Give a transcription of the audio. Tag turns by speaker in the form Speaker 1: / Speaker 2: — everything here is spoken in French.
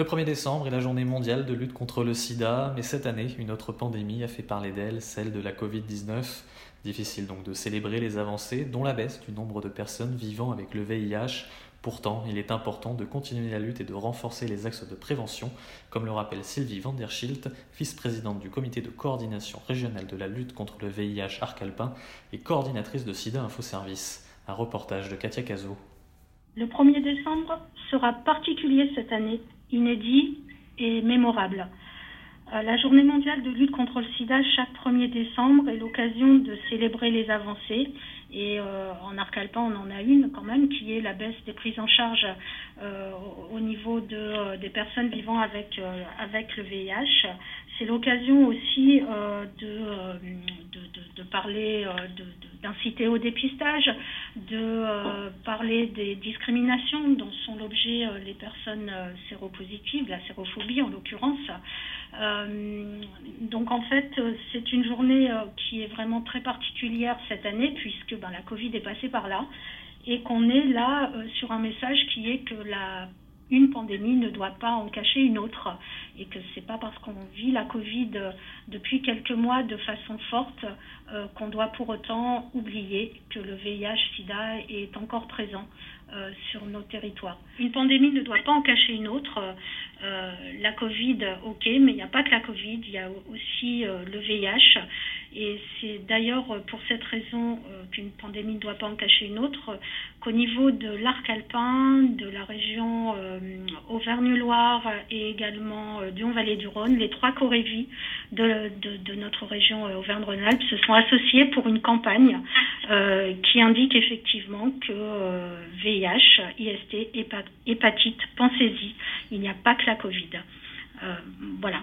Speaker 1: Le 1er décembre est la journée mondiale de lutte contre le sida, mais cette année, une autre pandémie a fait parler d'elle, celle de la Covid-19. Difficile donc de célébrer les avancées, dont la baisse du nombre de personnes vivant avec le VIH. Pourtant, il est important de continuer la lutte et de renforcer les axes de prévention, comme le rappelle Sylvie van vice-présidente du comité de coordination régionale de la lutte contre le VIH Arc-Alpin et coordinatrice de SIDA Info Service. Un reportage de Katia Cazot.
Speaker 2: Le 1er décembre sera particulier cette année, inédit et mémorable. Euh, La journée mondiale de lutte contre le sida chaque 1er décembre est l'occasion de célébrer les avancées. Et euh, en Arc-Alpin, on en a une quand même, qui est la baisse des prises en charge euh, au au niveau euh, des personnes vivant avec, le VIH. C'est l'occasion aussi de, de, de- de parler, de- d'inciter au dépistage, de euh, parler des discriminations dont sont l'objet euh, les personnes euh, séropositives, la sérophobie en l'occurrence. Donc en fait, c'est une journée qui est vraiment très particulière cette année puisque ben, la Covid est passée par là et qu'on est là sur un message qui est que la une pandémie ne doit pas en cacher une autre et que c'est pas parce qu'on vit la Covid depuis quelques mois de façon forte euh, qu'on doit pour autant oublier que le VIH/SIDA est encore présent euh, sur nos territoires. Une pandémie ne doit pas en cacher une autre. Euh, la Covid, ok, mais il n'y a pas que la Covid, il y a aussi le VIH. Et c'est d'ailleurs pour cette raison euh, qu'une pandémie ne doit pas en cacher une autre, qu'au niveau de l'arc alpin, de la région euh, Auvergne-Loire et également euh, du Haut-Vallée du Rhône, les trois corévies de, notre région Auvergne-Rhône-Alpes se sont associés pour une campagne qui indique effectivement que VIH, IST, hépa- hépatite, pensez-y, il n'y a pas que la Covid. Voilà.